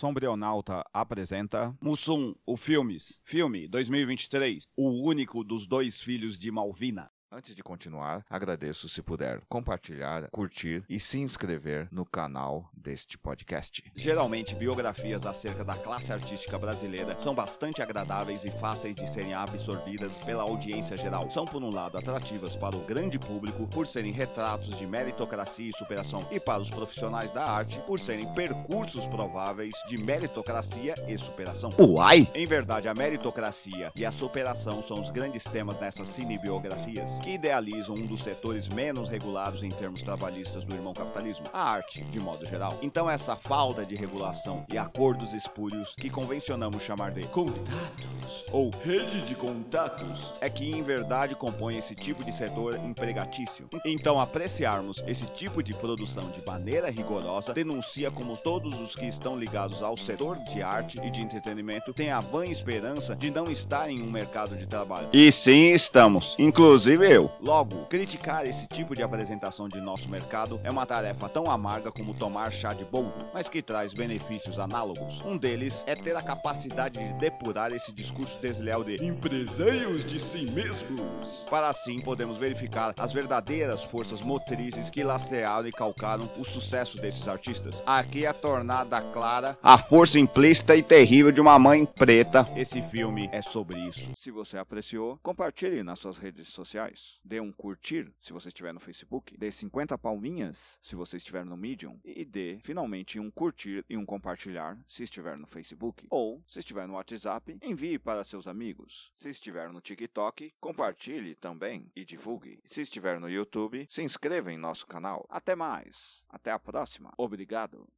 Sombrionauta apresenta Mussum, o Filmes. Filme 2023. O único dos dois filhos de Malvina. Antes de continuar, agradeço se puder compartilhar, curtir e se inscrever no canal deste podcast. Geralmente, biografias acerca da classe artística brasileira são bastante agradáveis e fáceis de serem absorvidas pela audiência geral. São, por um lado, atrativas para o grande público por serem retratos de meritocracia e superação, e para os profissionais da arte por serem percursos prováveis de meritocracia e superação. Uai! Em verdade, a meritocracia e a superação são os grandes temas nessas cinebiografias que idealizam um dos setores menos regulados em termos trabalhistas do irmão capitalismo, a arte, de modo geral. Então essa falta de regulação e acordos espúrios que convencionamos chamar de contatos ou rede de contatos é que em verdade compõe esse tipo de setor empregatício. Então apreciarmos esse tipo de produção de maneira rigorosa denuncia como todos os que estão ligados ao setor de arte e de entretenimento têm a vã esperança de não estar em um mercado de trabalho. E sim estamos, inclusive eu. Logo, criticar esse tipo de apresentação de nosso mercado é uma tarefa tão amarga como tomar chá de boldo, mas que traz benefícios análogos. Um deles é ter a capacidade de depurar esse discurso desleal de empresários de si mesmos. Para assim podemos verificar as verdadeiras forças motrizes que lastrearam e calcaram o sucesso desses artistas. Aqui é tornada clara A força implícita e terrível de uma mãe preta. esse filme é sobre isso. Se você apreciou, compartilhe nas suas redes sociais. Dê um curtir se você estiver no Facebook. Dê 50 palminhas se você estiver no Medium. E dê finalmente um curtir e um compartilhar se estiver no Facebook. Ou, se estiver no WhatsApp, envie para seus amigos. Se estiver no TikTok, compartilhe também e divulgue. Se estiver no YouTube, se inscreva em nosso canal. Até mais. Até a próxima. Obrigado.